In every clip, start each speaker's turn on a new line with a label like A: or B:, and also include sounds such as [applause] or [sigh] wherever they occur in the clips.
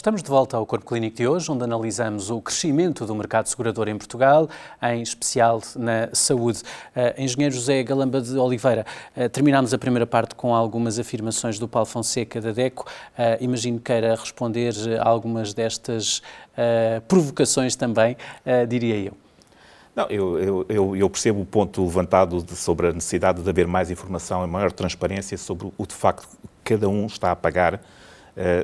A: Estamos de volta ao Corpo Clínico de hoje, onde analisamos o crescimento do mercado segurador em Portugal, em especial na saúde. Uh, Engenheiro José Galamba de Oliveira, uh, terminámos a primeira parte com algumas afirmações do Paulo Fonseca da DECO. Uh, imagino que queira responder a algumas destas provocações também, diria eu.
B: Não, eu, eu, eu, percebo o ponto levantado de, sobre a necessidade de haver mais informação e maior transparência sobre o de facto que cada um está a pagar eh,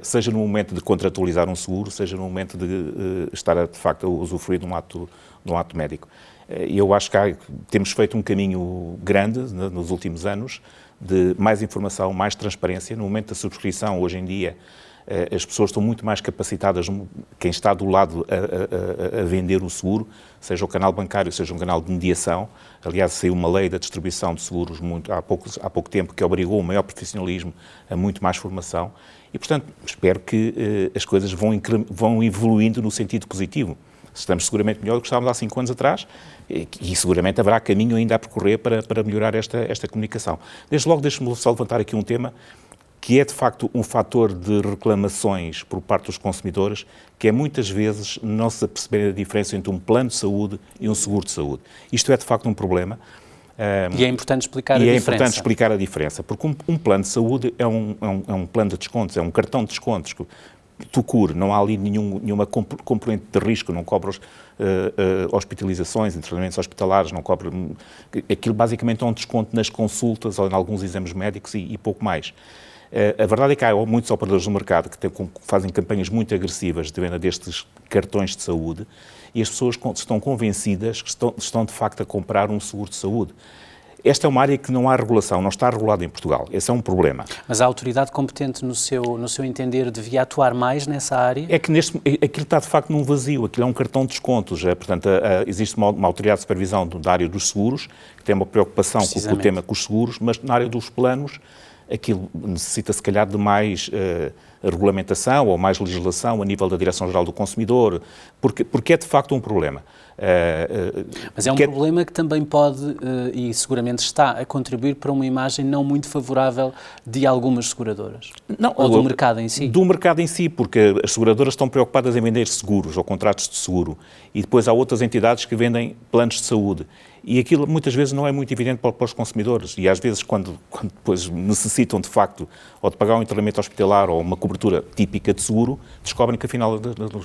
B: seja no momento de contratualizar um seguro, seja no momento de uh, estar, de facto, a usufruir de um ato, de um ato médico. Uh, eu acho que há, temos feito um caminho grande né, nos últimos anos de mais informação, mais transparência. No momento da subscrição, hoje em dia, as pessoas estão muito mais capacitadas, quem está do lado a, a, a, vender o seguro, seja o canal bancário, seja um canal de mediação. Aliás, saiu uma lei da distribuição de seguros muito, há, pouco, há pouco tempo que obrigou o maior profissionalismo a muito mais formação. E, portanto, espero que eh, as coisas vão, vão evoluindo no sentido positivo. Estamos seguramente melhor do que estávamos há cinco anos atrás e, e seguramente haverá caminho ainda a percorrer para, para melhorar esta, esta comunicação. Desde logo, deixe-me só levantar aqui um tema que é de facto um fator de reclamações por parte dos consumidores, que é muitas vezes não se perceber a diferença entre um plano de saúde e um seguro de saúde. Isto é de facto um problema.
A: Um, e é importante explicar a
B: diferença.
A: E
B: é importante explicar a diferença, porque um, um plano de saúde é um, é um, é um plano de descontos, é um cartão de descontos tu cure, não há ali nenhum, nenhuma componente de risco, não cobra uh, uh, hospitalizações, internamentos hospitalares, não cobra. Aquilo basicamente é um desconto nas consultas ou em alguns exames médicos e, e pouco mais. Uh, a verdade é que há muitos operadores no mercado que, que fazem campanhas muito agressivas de venda destes cartões de saúde e as pessoas estão convencidas que estão, estão de facto a comprar um seguro de saúde. Esta é uma área que não há regulação, não está regulada em Portugal. Esse é um problema.
A: Mas a autoridade competente, no seu, no seu entender, devia atuar mais nessa área?
B: É que neste, aquilo está de facto num vazio, aquilo é um cartão de descontos. É, portanto, a, a, existe uma, uma, autoridade de supervisão da área dos seguros, que tem uma preocupação com, com, o tema com os seguros, mas na área dos planos, aquilo necessita se calhar de mais. Uh, regulamentação ou mais legislação a nível da Direção-Geral do Consumidor, porque, porque é de facto um problema.
A: Uh, uh, Mas é um que problema que também pode, uh, e seguramente está, a contribuir para uma imagem não muito favorável de algumas seguradoras. Não, ou do mercado em si.
B: Do mercado em si, porque as seguradoras estão preocupadas em vender seguros ou contratos de seguro. E depois há outras entidades que vendem planos de saúde. E aquilo muitas vezes não é muito evidente para, os consumidores. E às vezes, quando, [laughs] quando depois necessitam de facto ou de pagar um internamento hospitalar ou uma cobertura típica de seguro, descobrem que afinal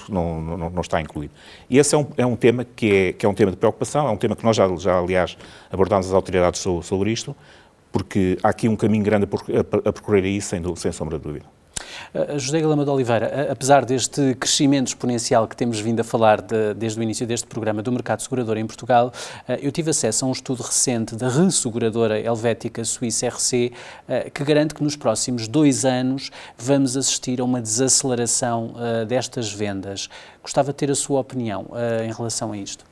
B: não, não, não está incluído. E esse é um, é um tema que é, que é um tema de preocupação, é um tema que nós já, já aliás, abordámos as autoridades sobre, sobre isto, porque há aqui um caminho grande a, a percorrer aí, sem, sem sombra de dúvida.
A: Uh, José Galama de Oliveira, apesar deste crescimento exponencial que temos vindo a falar de, desde o início deste programa do mercado segurador em Portugal, uh, eu tive acesso a um estudo recente da resseguradora helvética Suíça RC, que garante que nos próximos dois anos vamos assistir a uma desaceleração destas vendas. Gostava de ter a sua opinião em relação a isto.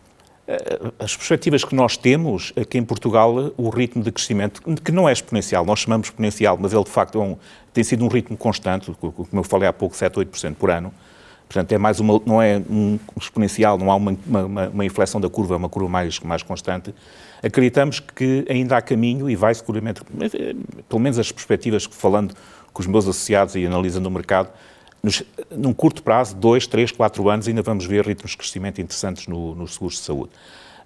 B: As perspectivas que nós temos aqui em Portugal, o ritmo de crescimento, que não é exponencial, nós chamamos exponencial, mas ele de facto é um, tem sido um ritmo constante, como eu falei há pouco, 7, 8% por ano. Portanto, é mais uma, não é um exponencial, não há uma, uma, uma inflexão da curva, é uma curva mais, mais constante. Acreditamos que ainda há caminho e vai seguramente, eh, pelo menos as perspectivas, falando com os meus associados e analisando o mercado, nos, num curto prazo, dois, três, quatro anos, ainda vamos ver ritmos de crescimento interessantes no, nos seguros de saúde.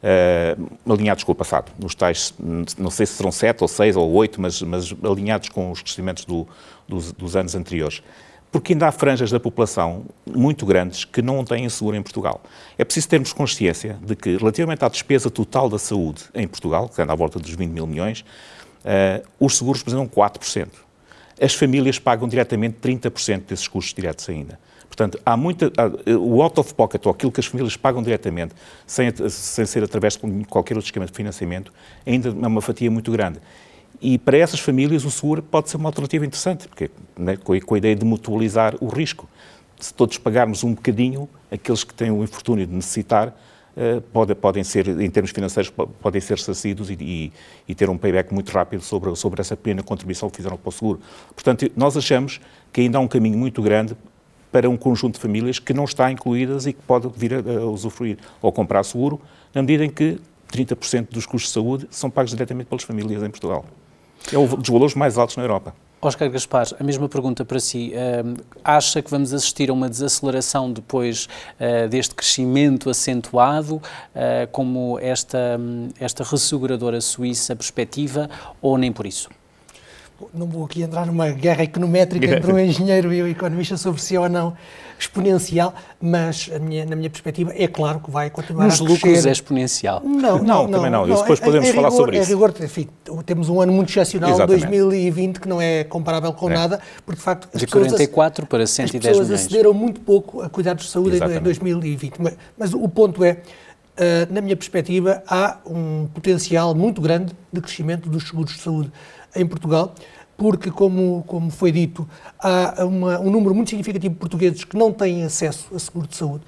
B: Uh, alinhados com o passado. Nos tais, não sei se serão sete ou seis ou oito, mas, mas alinhados com os crescimentos do, dos, dos, anos anteriores. Porque ainda há franjas da população muito grandes que não têm seguro em Portugal. É preciso termos consciência de que, relativamente à despesa total da saúde em Portugal, que anda à volta dos 20 mil milhões, uh, os seguros representam 4%. As famílias pagam diretamente 30% desses custos diretos ainda. Portanto, há muita, há, o out of pocket, ou aquilo que as famílias pagam diretamente, sem, sem ser através de qualquer outro esquema de financiamento, ainda é uma fatia muito grande. E para essas famílias o seguro pode ser uma alternativa interessante, porque, né, com, a, ideia de mutualizar o risco. Se todos pagarmos um bocadinho, aqueles que têm o infortúnio de necessitar, pode, podem ser, em termos financeiros, podem ser sacidos e, e, e, ter um payback muito rápido sobre, sobre essa pequena contribuição que fizeram para o seguro. Portanto, nós achamos que ainda há um caminho muito grande para um conjunto de famílias que não está incluídas e que pode vir a, a usufruir ou comprar seguro, na medida em que 30% dos custos de saúde são pagos diretamente pelas famílias em Portugal. É um dos valores mais altos na Europa.
A: Oscar Gaspar, a mesma pergunta para si. Uh, acha que vamos assistir a uma desaceleração depois uh, deste crescimento acentuado, uh, como esta, esta resseguradora suíça perspectiva, ou nem por isso?
C: não vou aqui entrar numa guerra econométrica entre um [laughs] engenheiro e um economista sobre se é ou não exponencial, mas minha, na minha perspectiva é claro que vai continuar
A: Nos
C: a
A: crescer. Nos lucros é exponencial?
C: Não, não, não
B: também não. não. Depois podemos é, falar
C: rigor,
B: sobre isso.
C: É rigor, enfim, temos um ano muito excepcional, Exatamente. 2020, que não é comparável com é. nada, porque de facto...
A: De 44 para 110 milhões.
C: As pessoas acederam muito pouco a cuidados de saúde Exatamente. em 2020. Mas, mas o ponto é, Uh, na minha perspectiva, há um potencial muito grande de crescimento dos seguros de saúde em Portugal porque, como, como foi dito, há uma, um número muito significativo de portugueses que não têm acesso a seguro de saúde.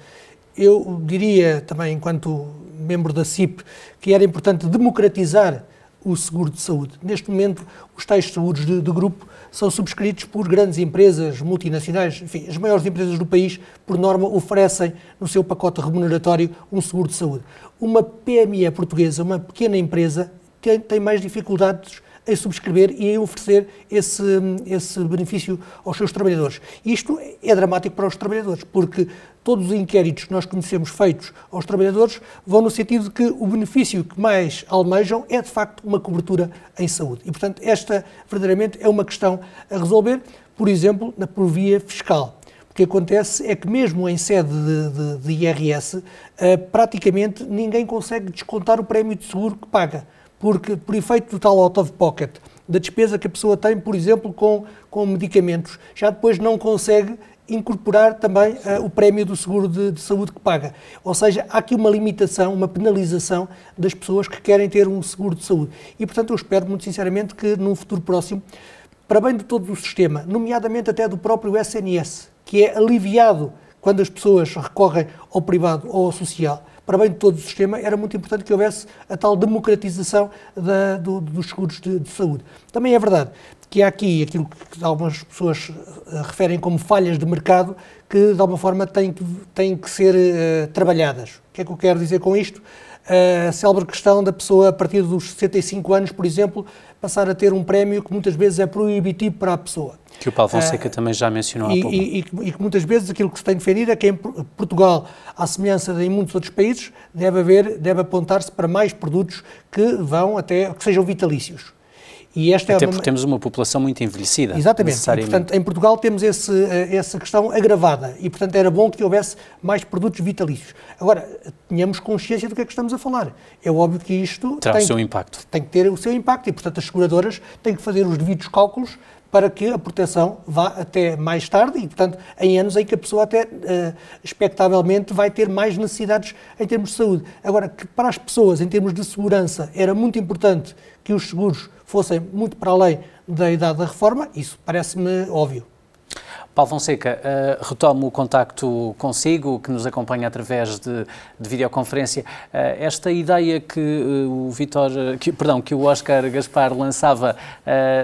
C: Eu diria também, enquanto membro da CIP, que era importante democratizar o seguro de saúde. Neste momento, os tais seguros de, de, grupo são subscritos por grandes empresas multinacionais. Enfim, as maiores empresas do país, por norma, oferecem no seu pacote remuneratório um seguro de saúde. Uma PME portuguesa, uma pequena empresa, tem, tem mais dificuldades em subscrever e em oferecer esse, esse benefício aos seus trabalhadores. Isto é dramático para os trabalhadores, porque todos os inquéritos que nós conhecemos feitos aos trabalhadores vão no sentido de que o benefício que mais almejam é, de facto, uma cobertura em saúde. E, portanto, esta, verdadeiramente, é uma questão a resolver, por exemplo, na por via fiscal. O que acontece é que, mesmo em sede de, de, de IRS, uh, praticamente ninguém consegue descontar o prémio de seguro que paga porque por efeito do tal out of pocket, da despesa que a pessoa tem, por exemplo, com, com medicamentos, já depois não consegue incorporar também uh, o prémio do seguro de, de, saúde que paga. Ou seja, há aqui uma limitação, uma penalização das pessoas que querem ter um seguro de saúde. E, portanto, eu espero muito sinceramente que num futuro próximo, para bem de todo o sistema, nomeadamente até do próprio SNS, que é aliviado quando as pessoas recorrem ao privado ou ao social, para bem de todo o sistema, era muito importante que houvesse a tal democratização da, do, dos seguros de, de, saúde. Também é verdade que há aqui aquilo que algumas pessoas uh, referem como falhas de mercado que, de alguma forma, têm que, têm que ser uh, trabalhadas. O que é que eu quero dizer com isto? a célebre questão da pessoa, a partir dos 65 anos, por exemplo, passar a ter um prémio que muitas vezes é proibitivo para a pessoa.
A: Que o Paulo Fonseca uh, também já mencionou
C: e,
A: há pouco.
C: E, e, que muitas vezes aquilo que se tem defendido é que em Portugal, à semelhança de em muitos outros países, deve haver, deve apontar-se para mais produtos que vão até, que sejam vitalícios.
A: E esta é Até é uma... porque temos uma população muito envelhecida.
C: Exatamente. E, portanto, em Portugal temos esse, eh, essa questão agravada e, portanto, era bom que houvesse mais produtos vitalícios. Agora, tenhamos consciência do que é que estamos a falar. É óbvio que isto
A: Terá tem, o seu impacto.
C: Tem que ter o seu impacto e, portanto, as seguradoras têm que fazer os devidos cálculos para que a proteção vá até mais tarde e, portanto, em anos em que a pessoa até, uh, expectavelmente, vai ter mais necessidades em termos de saúde. Agora, que para as pessoas, em termos de segurança, era muito importante que os seguros fossem muito para além da idade da reforma, isso parece-me óbvio.
A: Paulo Fonseca, uh, retomo o contacto consigo, que nos acompanha através de, de videoconferência. Uh, esta ideia que uh, o Vitor, que, perdão, que o Oscar Gaspar lançava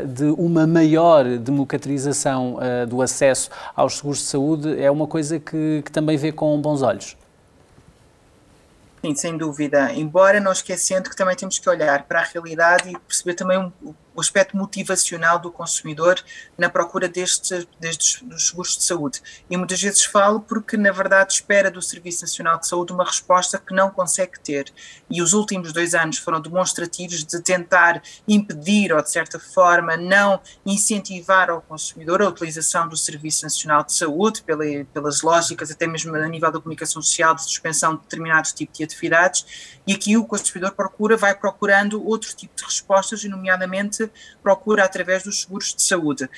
A: de uma maior democratização do acesso aos seguros de saúde é uma coisa que, que também vê com bons olhos.
D: Sim, sem dúvida. Embora não esquecendo que também temos que olhar para a realidade e perceber também um, o aspecto motivacional do consumidor na procura destes, destes dos seguros de saúde. E muitas vezes falo porque, na verdade, espera do Serviço Nacional de Saúde uma resposta que não consegue ter. E os últimos dois anos foram demonstrativos de tentar impedir ou, de certa forma, não incentivar ao consumidor a utilização do Serviço Nacional de Saúde, pela, pelas lógicas, até mesmo a nível da comunicação social, de suspensão de determinados tipos de atividades. E aqui o consumidor procura, vai procurando outro tipo de respostas, nomeadamente procura através dos seguros de saúde.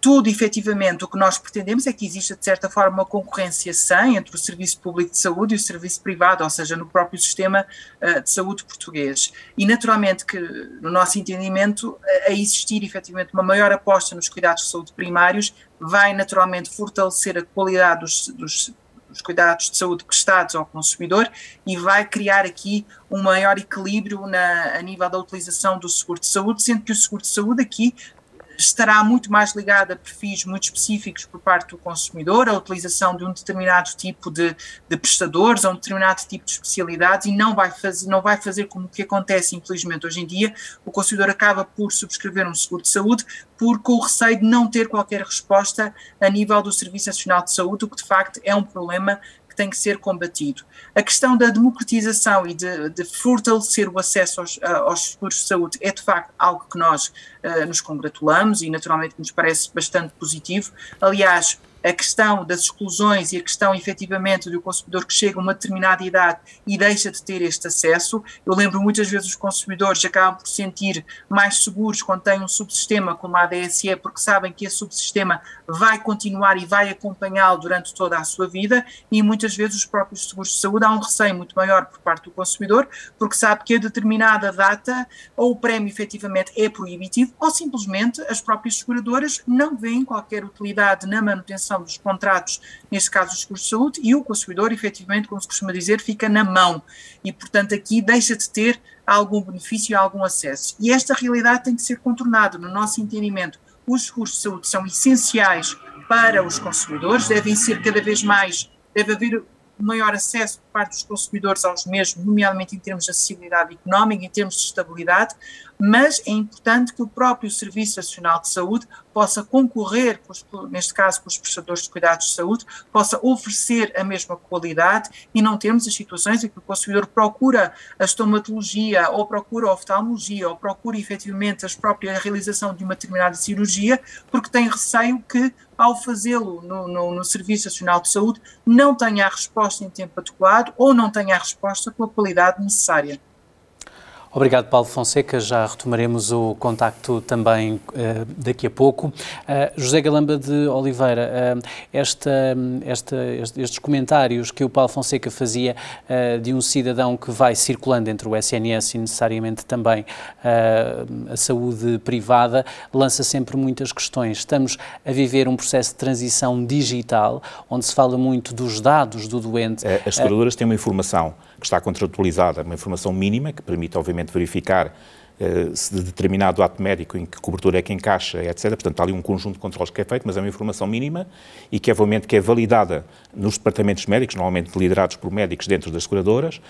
D: Tudo, efetivamente, o que nós pretendemos é que exista, de certa forma, uma concorrência sã entre o Serviço Público de Saúde e o Serviço Privado, ou seja, no próprio sistema uh, de saúde português. E, naturalmente, que, no nosso entendimento, a existir, efetivamente, uma maior aposta nos cuidados de saúde primários, vai, naturalmente, fortalecer a qualidade dos, dos os cuidados de saúde prestados ao consumidor e vai criar aqui um maior equilíbrio na, a nível da utilização do seguro de saúde, sendo que o seguro de saúde aqui estará muito mais ligada a perfis muito específicos por parte do consumidor, a utilização de um determinado tipo de, de prestadores, a um determinado tipo de especialidades e não vai, fazer, não vai fazer como que acontece, infelizmente, hoje em dia, o consumidor acaba por subscrever um seguro de saúde por, com o receio de não ter qualquer resposta a nível do Serviço Nacional de Saúde, o que de facto é um problema que tem que ser combatido. A questão da democratização e de, de fortalecer o acesso aos, aos, seguros de saúde é de facto algo que nós uh, nos congratulamos e naturalmente nos parece bastante positivo. Aliás, a questão das exclusões e a questão efetivamente do consumidor que chega a uma determinada idade e deixa de ter este acesso. Eu lembro muitas vezes os consumidores acabam por se sentir mais seguros quando têm um subsistema como a ADSE, porque sabem que esse subsistema vai continuar e vai acompanhá-lo durante toda a sua vida e muitas vezes os próprios seguros de saúde há um receio muito maior por parte do consumidor, porque sabe que a determinada data ou o prémio efetivamente é proibitivo ou simplesmente as próprias seguradoras não veem qualquer utilidade na manutenção dos contratos, neste caso os seguros de saúde, e o consumidor, efetivamente, como se costuma dizer, fica na mão. E, portanto, aqui deixa de ter algum benefício, algum acesso. E esta realidade tem que ser contornada, no nosso entendimento. Os seguros de saúde são essenciais para os consumidores, devem ser cada vez mais, deve haver maior acesso parte dos consumidores aos mesmos, nomeadamente em termos de acessibilidade económica, em termos de estabilidade, mas é importante que o próprio Serviço Nacional de Saúde possa concorrer, neste caso com os prestadores de cuidados de saúde, possa oferecer a mesma qualidade e não termos as situações em que o consumidor procura a estomatologia ou procura a oftalmologia ou procura efetivamente a própria realização de uma determinada cirurgia porque tem receio que ao fazê-lo no, no, no, Serviço Nacional de Saúde não tenha a resposta em tempo adequado ou não tenha a resposta com a qualidade necessária.
A: Obrigado, Paulo Fonseca. Já retomaremos o contacto também uh, daqui a pouco. Uh, José Galamba de Oliveira, uh, esta, esta, estes comentários que o Paulo Fonseca fazia de um cidadão que vai circulando entre o SNS e necessariamente também a saúde privada lança sempre muitas questões. Estamos a viver um processo de transição digital, onde se fala muito dos dados do doente.
B: As seguradoras têm uma informação que está contratualizada, uma informação mínima que permite, obviamente, verificar uh, se de determinado ato médico em que cobertura é que encaixa, etc. Portanto, há ali um conjunto de controles que é feito, mas é uma informação mínima e que, obviamente, que é validada nos departamentos médicos, normalmente liderados por médicos dentro das seguradoras.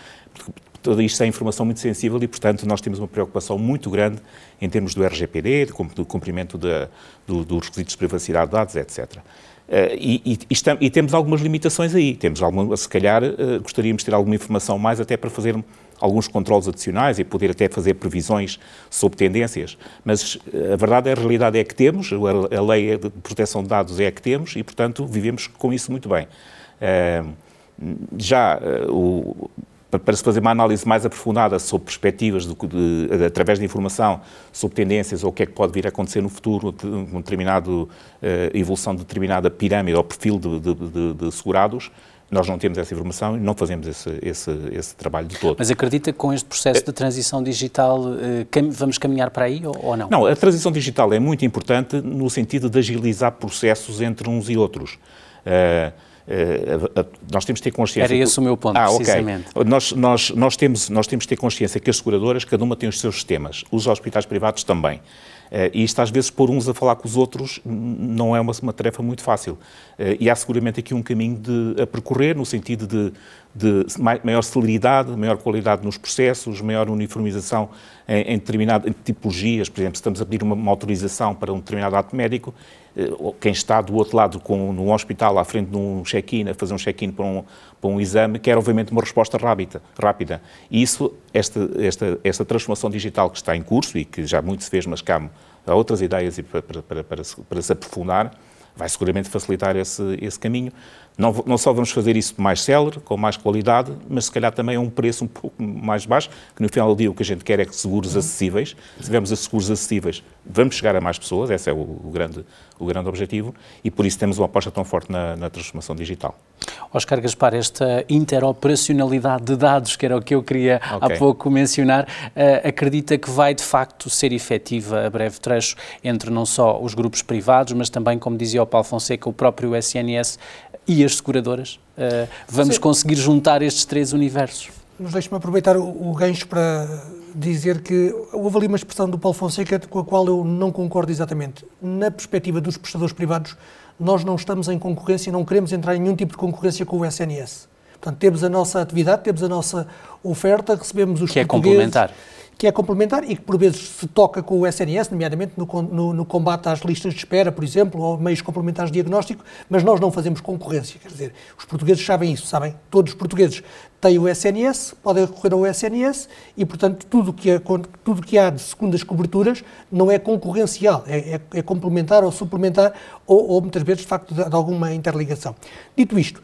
B: Tudo isto é informação muito sensível e, portanto, nós temos uma preocupação muito grande em termos do RGPD, do cumprimento de, do, dos requisitos de privacidade de dados, etc. Uh, e, e, e, temos algumas limitações aí. Temos alguma, se calhar, uh, gostaríamos de ter alguma informação mais até para fazer alguns controles adicionais e poder até fazer previsões sobre tendências. Mas uh, a verdade, a realidade é que temos, a, lei de proteção de dados é a que temos e, portanto, vivemos com isso muito bem. já o, para se fazer uma análise mais aprofundada sobre perspectivas, de, de, através de informação, sobre tendências ou o que é que pode vir a acontecer no futuro, de, uma determinada uh, evolução de determinada pirâmide ou perfil de, segurados, nós não temos essa informação e não fazemos esse, esse, esse, trabalho de todo.
A: Mas acredita que com este processo de transição digital cam vamos caminhar para aí ou, não?
B: Não, a transição digital é muito importante no sentido de agilizar processos entre uns e outros. Uh, Uh, nós temos de ter consciência.
A: Era esse o meu ponto, ah, precisamente.
B: Okay. Nós, nós, nós, temos, nós temos de ter consciência que as seguradoras, cada uma tem os seus sistemas, os hospitais privados também. Uh, e isto, às vezes, pôr uns a falar com os outros não é uma, uma tarefa muito fácil. Uh, e há seguramente aqui um caminho de, a percorrer, no sentido de, de maior celeridade, maior qualidade nos processos, maior uniformização em, em determinadas tipologias. Por exemplo, se estamos a pedir uma, uma autorização para um determinado ato médico, eh, quem está do outro lado com, num hospital à frente de um check-in, a fazer um check-in para um, para um exame, quer obviamente uma resposta rápida. rápida. E isso, esta, esta, esta transformação digital que está em curso e que já muito se fez, mas que há, outras ideias para, para, para, para, se, se aprofundar, vai seguramente facilitar esse, esse caminho. Não, não, só vamos fazer isso mais célere, com mais qualidade, mas se calhar também a um preço um pouco mais baixo, que no final do dia o que a gente quer é que seguros acessíveis. Se tivermos a seguros acessíveis, vamos chegar a mais pessoas, esse é o, o, grande, o grande objetivo, e por isso temos uma aposta tão forte na, na transformação digital.
A: Oscar Gaspar, esta interoperacionalidade de dados, que era o que eu queria okay. há pouco mencionar, uh, acredita que vai de facto ser efetiva a breve trecho entre não só os grupos privados, mas também, como dizia o Paulo Fonseca, o próprio SNS e as seguradoras? Uh, vamos Sim. conseguir juntar estes três universos?
C: Mas deixe-me aproveitar o, o gancho para dizer que houve ali uma expressão do Paulo Fonseca com a qual eu não concordo exatamente. Na perspectiva dos prestadores privados, nós não estamos em concorrência, não queremos entrar em nenhum tipo de concorrência com o SNS. Portanto, temos a nossa atividade, temos a nossa oferta, recebemos os
A: que é complementar
C: que é complementar e que por vezes se toca com o SNS, nomeadamente no, no, no, combate às listas de espera, por exemplo, ou meios complementares de diagnóstico, mas nós não fazemos concorrência. Quer dizer, os portugueses sabem isso, sabem? Todos os portugueses têm o SNS, podem recorrer ao SNS e, portanto, tudo que, é, tudo que há de segundas coberturas não é concorrencial, é, é, é complementar ou suplementar ou, ou, muitas vezes, de facto, de, de alguma interligação. Dito isto,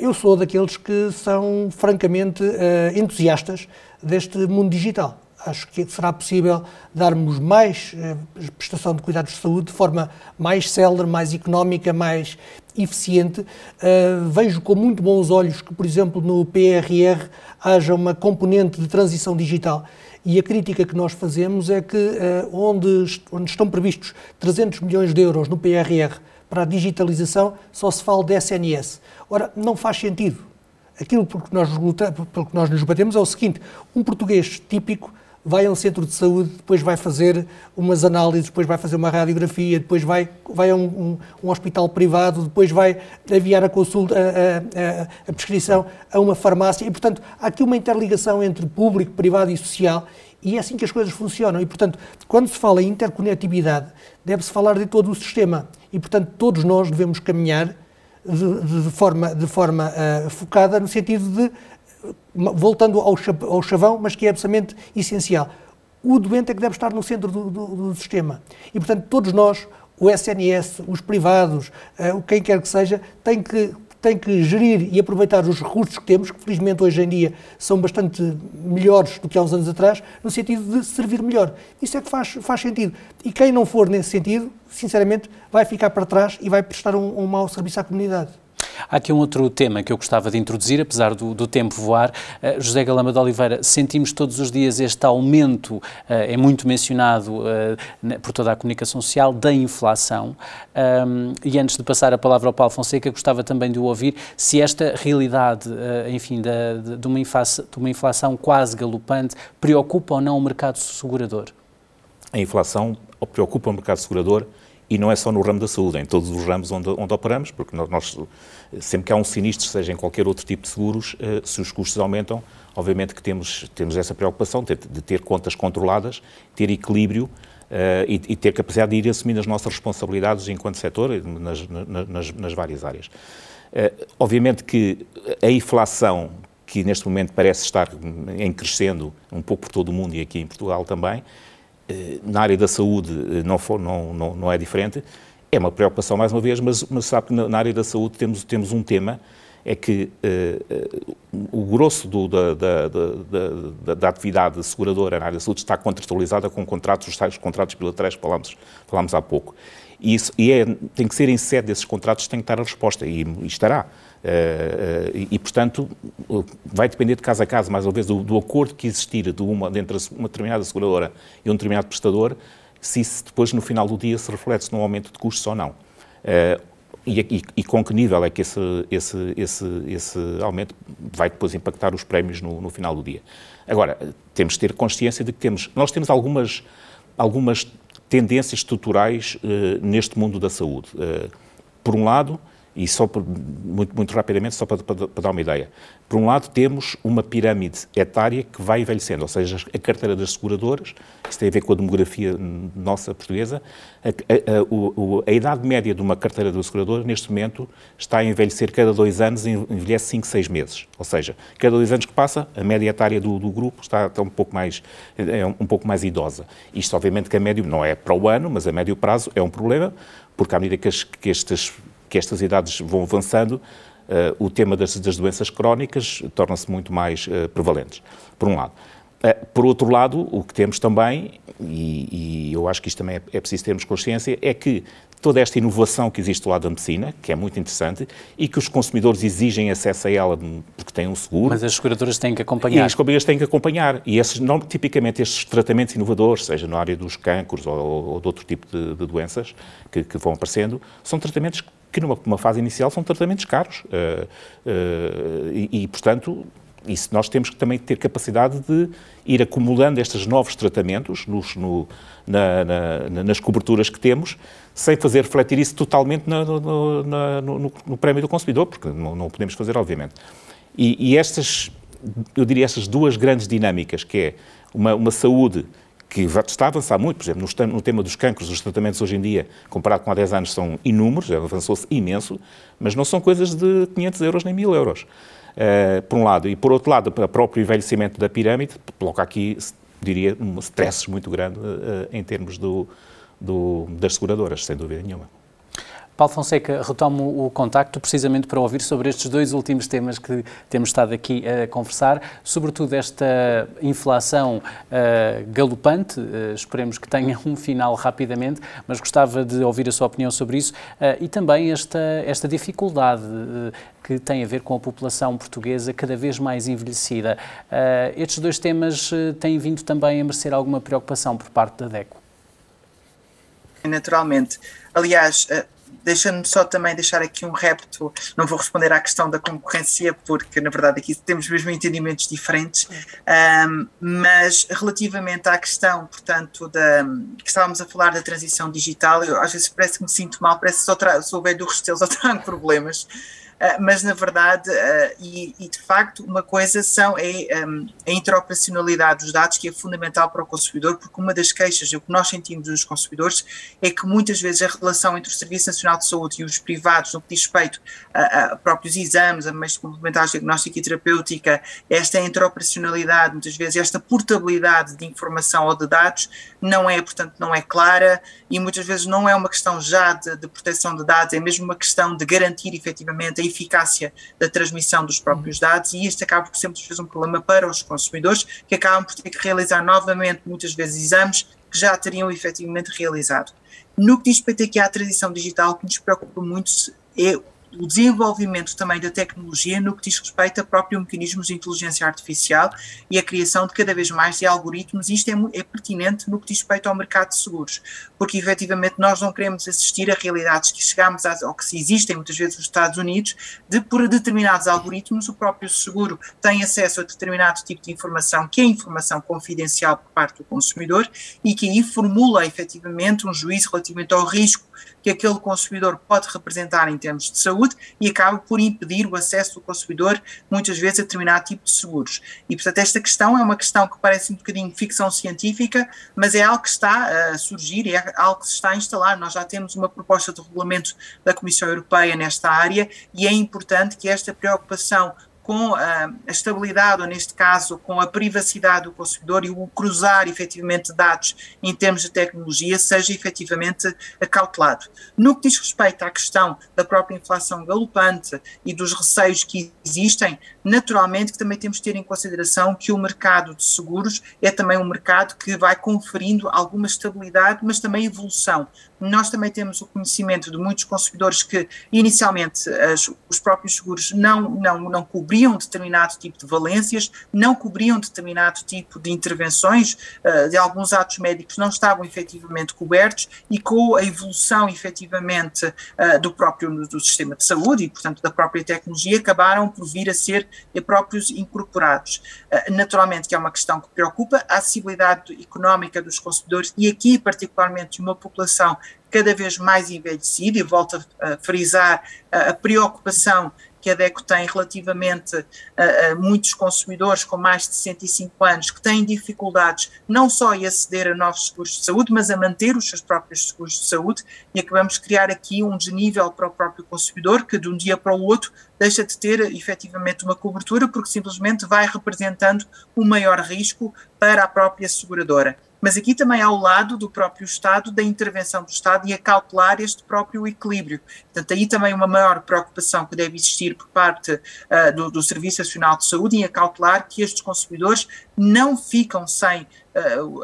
C: eu sou daqueles que são francamente uh, entusiastas deste mundo digital acho que será possível darmos mais eh, prestação de cuidados de saúde de forma mais célere, mais económica, mais eficiente. Uh, vejo com muito bons olhos que, por exemplo, no PRR haja uma componente de transição digital. E a crítica que nós fazemos é que, uh, onde, onde estão previstos 300 milhões de euros no PRR para a digitalização, só se fala de SNS. Ora, não faz sentido. Aquilo por que nós, pelo que nós nos batemos é o seguinte: um português típico vai a um centro de saúde, depois vai fazer umas análises, depois vai fazer uma radiografia, depois vai, vai a um, um, um hospital privado, depois vai aviar a consulta, a, a, a, prescrição a uma farmácia. E, portanto, há aqui uma interligação entre público, privado e social e é assim que as coisas funcionam. E, portanto, quando se fala em interconectividade, deve-se falar de todo o sistema. E, portanto, todos nós devemos caminhar de, de forma, de forma uh, focada no sentido de voltando ao, ao chavão, mas que é absolutamente essencial. O doente é que deve estar no centro do, do, do sistema. E, portanto, todos nós, o SNS, os privados, uh, quem quer que seja, tem que, tem que gerir e aproveitar os recursos que temos, que felizmente hoje em dia são bastante melhores do que há uns anos atrás, no sentido de servir melhor. Isso é que faz, faz sentido. E quem não for nesse sentido, sinceramente, vai ficar para trás e vai prestar um, um mau serviço à comunidade.
A: Há aqui um outro tema que eu gostava de introduzir, apesar do, do tempo voar. Uh, José Galama de Oliveira, sentimos todos os dias este aumento, uh, é muito mencionado uh, por toda a comunicação social, da inflação. Um, e antes de passar a palavra ao Paulo Fonseca, gostava também de o ouvir se esta realidade, enfim, da, de, de, uma inflação, de uma inflação quase galopante preocupa ou não o mercado segurador.
B: A inflação preocupa o mercado segurador e não é só no ramo da saúde, é em todos os ramos onde, onde operamos, porque nós, sempre que há um sinistro, seja em qualquer outro tipo de seguros, eh, se os custos aumentam, obviamente que temos, temos essa preocupação de, de ter contas controladas, ter equilíbrio uh, e, e, ter capacidade de ir assumindo as nossas responsabilidades enquanto setor nas, nas, nas várias áreas. Uh, obviamente que a inflação, que neste momento parece estar em crescendo um pouco por todo o mundo e aqui em Portugal também, uh, na área da saúde não, for, não, não, não é diferente, é uma preocupação, mais uma vez, mas, mas sabe que na, área da saúde temos, temos um tema, é que uh, uh, o grosso do, da, da, da, da, atividade seguradora na área da saúde está contratualizada com contratos, os tais contratos bilaterais que falámos, falámos há pouco. E, isso, e é, tem que ser em sede desses contratos tem que estar a resposta, e, e estará. Uh, e, e, portanto, vai depender de caso a caso, mais uma vez, do, do acordo que existir de uma, entre uma determinada seguradora e um determinado prestador, se isso depois, no final do dia, se reflete num aumento de custos ou não. Uh, e, e, e, com que nível é que esse, esse, esse, esse aumento vai depois impactar os prémios no, no, final do dia. Agora, temos de ter consciência de que temos, nós temos algumas, algumas tendências estruturais uh, neste mundo da saúde. Uh, por um lado, e só por, muito, muito rapidamente, só para, para, para, dar uma ideia. Por um lado, temos uma pirâmide etária que vai envelhecendo, ou seja, a carteira das seguradoras, isso tem a ver com a demografia nossa portuguesa, a, a, a, a idade média de uma carteira de seguradora, neste momento, está a envelhecer cada dois anos envelhece 5, 6 meses. Ou seja, cada dois anos que passa, a média etária do, do grupo está, está, um, pouco mais, é um, um pouco mais idosa. Isto, obviamente, que a médio, não é para o ano, mas a médio prazo é um problema, porque à medida que, as, que estes que estas idades vão avançando, uh, o tema das, das doenças crónicas torna-se muito mais uh, prevalentes, por um lado. Uh, por outro lado, o que temos também, e, e eu acho que isto também é, é preciso termos consciência, é que toda esta inovação que existe do lado da medicina, que é muito interessante, e que os consumidores exigem acesso a ela porque têm um seguro.
A: Mas as seguradoras têm que acompanhar.
B: E as seguradoras têm que acompanhar. E esses, não, tipicamente estes tratamentos inovadores, seja na área dos cancros ou, ou de outro tipo de, de doenças que, que, vão aparecendo, são tratamentos que numa, numa fase inicial são tratamentos caros. Uh, uh, e, e, portanto, isso nós temos que também ter capacidade de ir acumulando estes novos tratamentos nos, no, na, na, nas coberturas que temos, sem fazer refletir isso totalmente no, no, no prémio do consumidor, porque não, não podemos fazer, obviamente. E, e, estas, eu diria, estas duas grandes dinâmicas, que é uma, uma saúde que está a avançar muito, por exemplo, no, tema dos cancros, os tratamentos hoje em dia, comparado com há 10 anos, são inúmeros, avançou-se imenso, mas não são coisas de 500 euros nem 1000 euros. Uh, por um lado. E por outro lado, o próprio envelhecimento da pirâmide coloca aqui, diria, um stress muito grande uh, em termos do, do, das seguradoras, sem dúvida nenhuma.
A: Paulo Fonseca, retomo o contacto precisamente para ouvir sobre estes dois últimos temas que temos estado aqui a conversar, sobretudo esta inflação uh, galopante, uh, esperemos que tenha um final rapidamente, mas gostava de ouvir a sua opinião sobre isso uh, e também esta, esta dificuldade que tem a ver com a população portuguesa cada vez mais envelhecida. estes dois temas têm vindo também a merecer alguma preocupação por parte da DECO?
D: Naturalmente. Aliás, deixando-me só também deixar aqui um repto, não vou responder à questão da concorrência, porque na verdade aqui temos mesmo entendimentos diferentes, um, mas relativamente à questão, portanto, da, que estávamos a falar da transição digital, eu às vezes parece que me sinto mal, parece que só sou velho do Restelo, só [laughs] trago problemas, mas na verdade, uh, e, e, de facto, uma coisa são é um, a interoperacionalidade dos dados, que é fundamental para o consumidor, porque uma das queixas, o que nós sentimos dos consumidores, é que muitas vezes a relação entre o Serviço Nacional de Saúde e os privados, no que diz respeito a, a próprios exames, a meios complementares de diagnóstica e terapêutica, esta interoperacionalidade, muitas vezes esta portabilidade de informação ou de dados, não é, portanto, não é clara e muitas vezes não é uma questão já de, de proteção de dados, é mesmo uma questão de garantir efetivamente a eficácia da transmissão dos próprios dados e isto acaba por ser muitas vezes um problema para os consumidores que acabam por ter que realizar novamente muitas vezes exames que já teriam efetivamente realizado. No que diz respeito aqui à transição digital, o que nos preocupa muito é o desenvolvimento também da tecnologia no que diz respeito a próprios mecanismos de inteligência artificial e a criação de cada vez mais de algoritmos. Isto é, é pertinente no que diz respeito ao mercado de seguros, porque efetivamente nós não queremos assistir a realidades que chegamos a, ou que se existem muitas vezes nos Estados Unidos, de por determinados algoritmos o próprio seguro tem acesso a determinado tipo de informação que é informação confidencial por parte do consumidor e que aí formula efetivamente um juízo relativamente ao risco que aquele consumidor pode representar em termos de saúde e acaba por impedir o acesso do consumidor, muitas vezes, a determinado tipo de seguros. E, portanto, esta questão é uma questão que parece um bocadinho ficção científica, mas é algo que está a surgir, é algo que se está a instalar. Nós já temos uma proposta de regulamento da Comissão Europeia nesta área e é importante que esta preocupação com a, a, estabilidade, ou neste caso, com a privacidade do consumidor e o cruzar efetivamente dados em termos de tecnologia seja efetivamente acautelado. No que diz respeito à questão da própria inflação galopante e dos receios que existem, naturalmente que também temos de ter em consideração que o mercado de seguros é também um mercado que vai conferindo alguma estabilidade, mas também evolução. Nós também temos o conhecimento de muitos consumidores que inicialmente as, os próprios seguros não, não, não cobriam determinado tipo de valências, não cobriam determinado tipo de intervenções, uh, de alguns atos médicos não estavam efetivamente cobertos e com a evolução efetivamente uh, do próprio do sistema de saúde e portanto da própria tecnologia acabaram por vir a ser próprios incorporados. Uh, naturalmente que é uma questão que preocupa a acessibilidade económica dos consumidores e aqui particularmente uma população cada vez mais envelhecido, e volto a, frisar a, preocupação que a DECO tem relativamente a, a, muitos consumidores com mais de 65 anos que têm dificuldades não só em aceder a novos seguros de saúde, mas a manter os seus próprios seguros de saúde e acabamos de criar aqui um desnível para o próprio consumidor que de um dia para o outro deixa de ter efetivamente uma cobertura porque simplesmente vai representando um maior risco para a própria seguradora mas aqui também ao lado do próprio Estado, da intervenção do Estado e a cautelar este próprio equilíbrio. Portanto, aí também uma maior preocupação que deve existir por parte uh, do, do Serviço Nacional de Saúde em acautelar que estes consumidores não ficam sem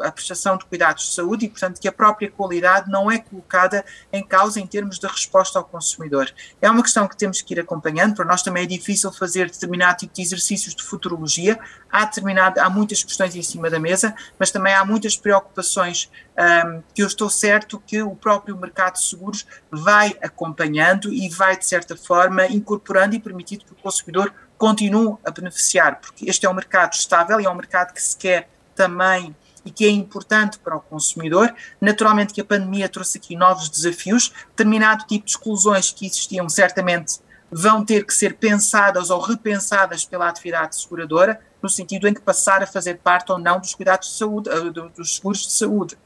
D: a prestação de cuidados de saúde e, portanto, que a própria qualidade não é colocada em causa em termos de resposta ao consumidor. É uma questão que temos que ir acompanhando, para nós também é difícil fazer determinado tipo de exercícios de futurologia, há, determinado, há muitas questões em cima da mesa, mas também há muitas preocupações um, que eu estou certo que o próprio mercado de seguros vai acompanhando e vai, de certa forma, incorporando e permitindo que o consumidor continuam a beneficiar, porque este é um mercado estável e é um mercado que se quer também e que é importante para o consumidor. Naturalmente que a pandemia trouxe aqui novos desafios, determinado tipo de exclusões que existiam certamente vão ter que ser pensadas ou repensadas pela atividade seguradora, no sentido em que passar a fazer parte ou não dos cuidados de saúde, eh, dos seguros de saúde.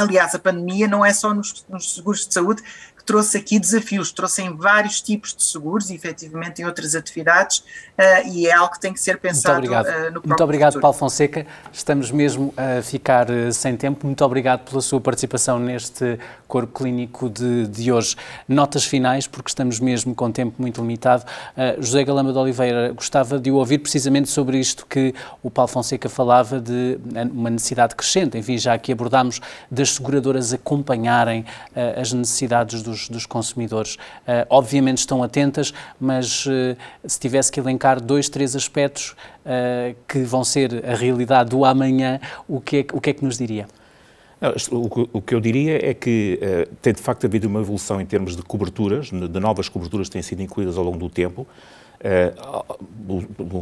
D: Aliás, a pandemia não é só nos, nos seguros de saúde que trouxe aqui desafios, trouxe em vários tipos de seguros e efetivamente em outras atividades uh, e é algo que tem que ser pensado
A: Muito obrigado,
D: uh, no
A: próprio Muito obrigado futuro. Paulo Fonseca. Estamos mesmo a ficar uh, sem tempo. Muito obrigado pela sua participação neste corpo clínico de, de hoje. Notas finais, porque estamos mesmo com tempo muito limitado. José Galama de Oliveira, gostava de o ouvir precisamente sobre isto que o Paulo Fonseca falava de uma necessidade crescente, enfim, já que abordámos das seguradoras acompanharem as necessidades dos, dos consumidores. Uh, obviamente estão atentas, mas uh, se tivesse que elencar dois, três aspectos uh, que vão ser a realidade do amanhã, o que é, o que, é que nos diria?
B: O que eu diria é que tem de facto havido uma evolução em termos de coberturas, de novas coberturas que têm sido incluídas ao longo do tempo. Uh,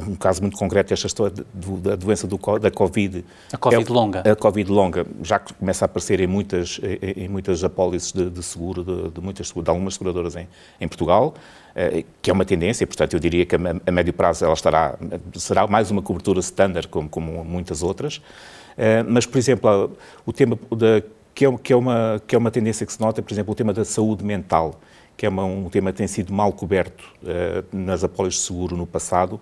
B: um caso muito concreto, esta história da doença do, da Covid.
A: A Covid é, longa.
B: A Covid longa, já que começa a aparecer em muitas, em, muitas apólices de, de seguro, de, de, muitas, de algumas seguradoras em, em Portugal, uh, que é uma tendência, portanto, eu diria que a, a, médio prazo ela estará, será mais uma cobertura standard, como, como muitas outras. Uh, mas, por exemplo, o tema da, que, é, que, é uma, que é uma tendência que se nota, por exemplo, o tema da saúde mental que é uma, um tema que tem sido mal coberto uh, nas apólices de seguro no passado,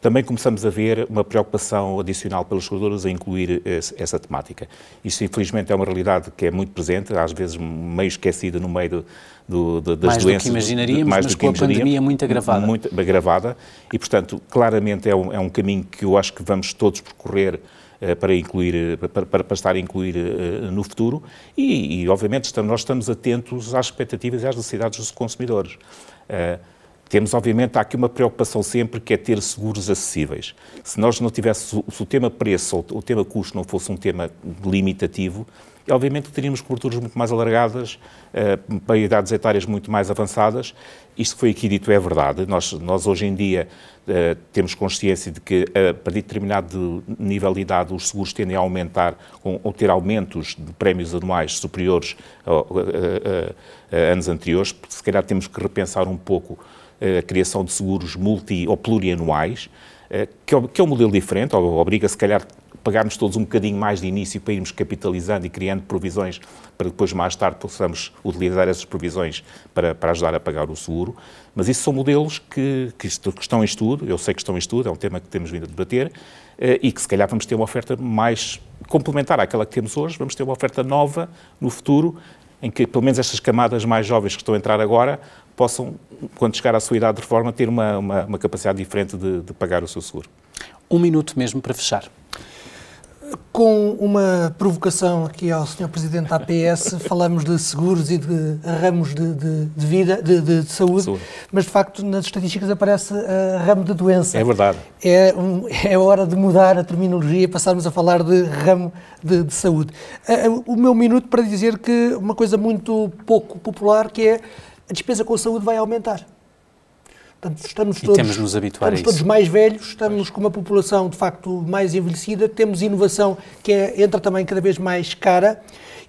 B: também começamos a ver uma preocupação adicional pelos seguradores a incluir esse, essa temática. Isso, infelizmente, é uma realidade que é muito presente, às vezes meio esquecida no meio do, do, das
A: mais
B: doenças.
A: Mais do que imaginaríamos, mais mas do que com a pandemia muito agravada.
B: Muito agravada, e, portanto, claramente é um, é um caminho que eu acho que vamos todos percorrer eh, para incluir, eh, para, para, para, estar a incluir eh, no futuro e, e obviamente, estamos, nós estamos atentos às expectativas e às necessidades dos consumidores. Temos, obviamente, há aqui uma preocupação sempre que é ter seguros acessíveis. Se nós não tivéssemos, se o tema preço ou o tema custo não fosse um tema limitativo, obviamente teríamos coberturas muito mais alargadas, para idades etárias muito mais avançadas. Isto que foi aqui dito é verdade. Nós, nós hoje em dia Uh, temos consciência de que, uh, para determinado nível de idade, os seguros tendem a aumentar ou, ter aumentos de prémios anuais superiores a, anos anteriores, se calhar temos que repensar um pouco uh, a criação de seguros multi ou plurianuais, que é, que, é, um modelo diferente, obriga se calhar pagarmos todos um bocadinho mais de início para irmos capitalizando e criando provisões para depois mais tarde possamos utilizar essas provisões para, para ajudar a pagar o seguro. Mas isso são modelos que, que, estão em estudo, eu sei que estão em estudo, é um tema que temos vindo a debater, eh, e que se calhar vamos ter uma oferta mais complementar àquela que temos hoje, vamos ter uma oferta nova no futuro, em que pelo menos estas camadas mais jovens que estão a entrar agora possam, quando chegar à sua idade de reforma, ter uma, uma, uma capacidade diferente de, de pagar o seu seguro.
A: Um minuto mesmo para fechar
C: com uma provocação aqui ao Sr. Presidente da APS, [laughs] falamos de seguros e de ramos de, de, de vida, de, de saúde, saúde, mas de facto nas estatísticas aparece uh, ramo de doença.
B: É verdade.
C: É, um, é hora de mudar a terminologia e passarmos a falar de ramo de, de saúde. Uh, o meu minuto para dizer que uma coisa muito pouco popular que é a despesa com a saúde vai aumentar.
A: Portanto, estamos todos, temos nos habituar
C: estamos todos mais velhos, estamos com uma população de facto mais envelhecida, temos inovação que é, entra também cada vez mais cara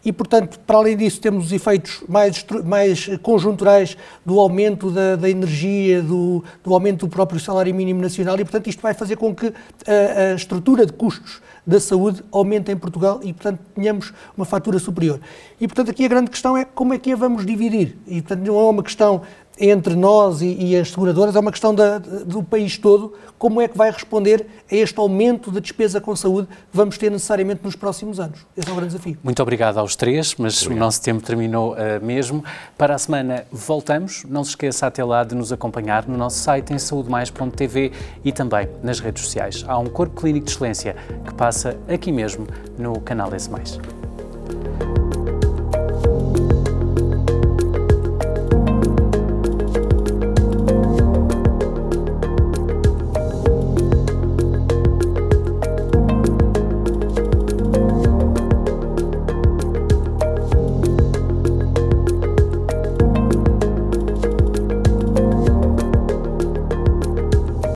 C: e, portanto, para além disso, temos os efeitos mais, mais conjunturais do aumento da, da energia, do, do, aumento do próprio salário mínimo nacional e, portanto, isto vai fazer com que a, a estrutura de custos da saúde aumente em Portugal e, portanto, tenhamos uma fatura superior. E, portanto, aqui a grande questão é como é que a vamos dividir. E, portanto, não é uma questão entre nós e, e, as seguradoras é uma questão da, do país todo. Como é que vai responder a este aumento da despesa com saúde que vamos ter necessariamente nos próximos anos? Esse é o grande desafio.
A: Muito obrigado aos três, mas obrigado. o nosso tempo terminou uh, mesmo. Para a semana voltamos. Não se esqueça até lá de nos acompanhar no nosso site em saudemais.tv e também nas redes sociais. Há um corpo clínico de excelência que passa aqui mesmo no canal S+.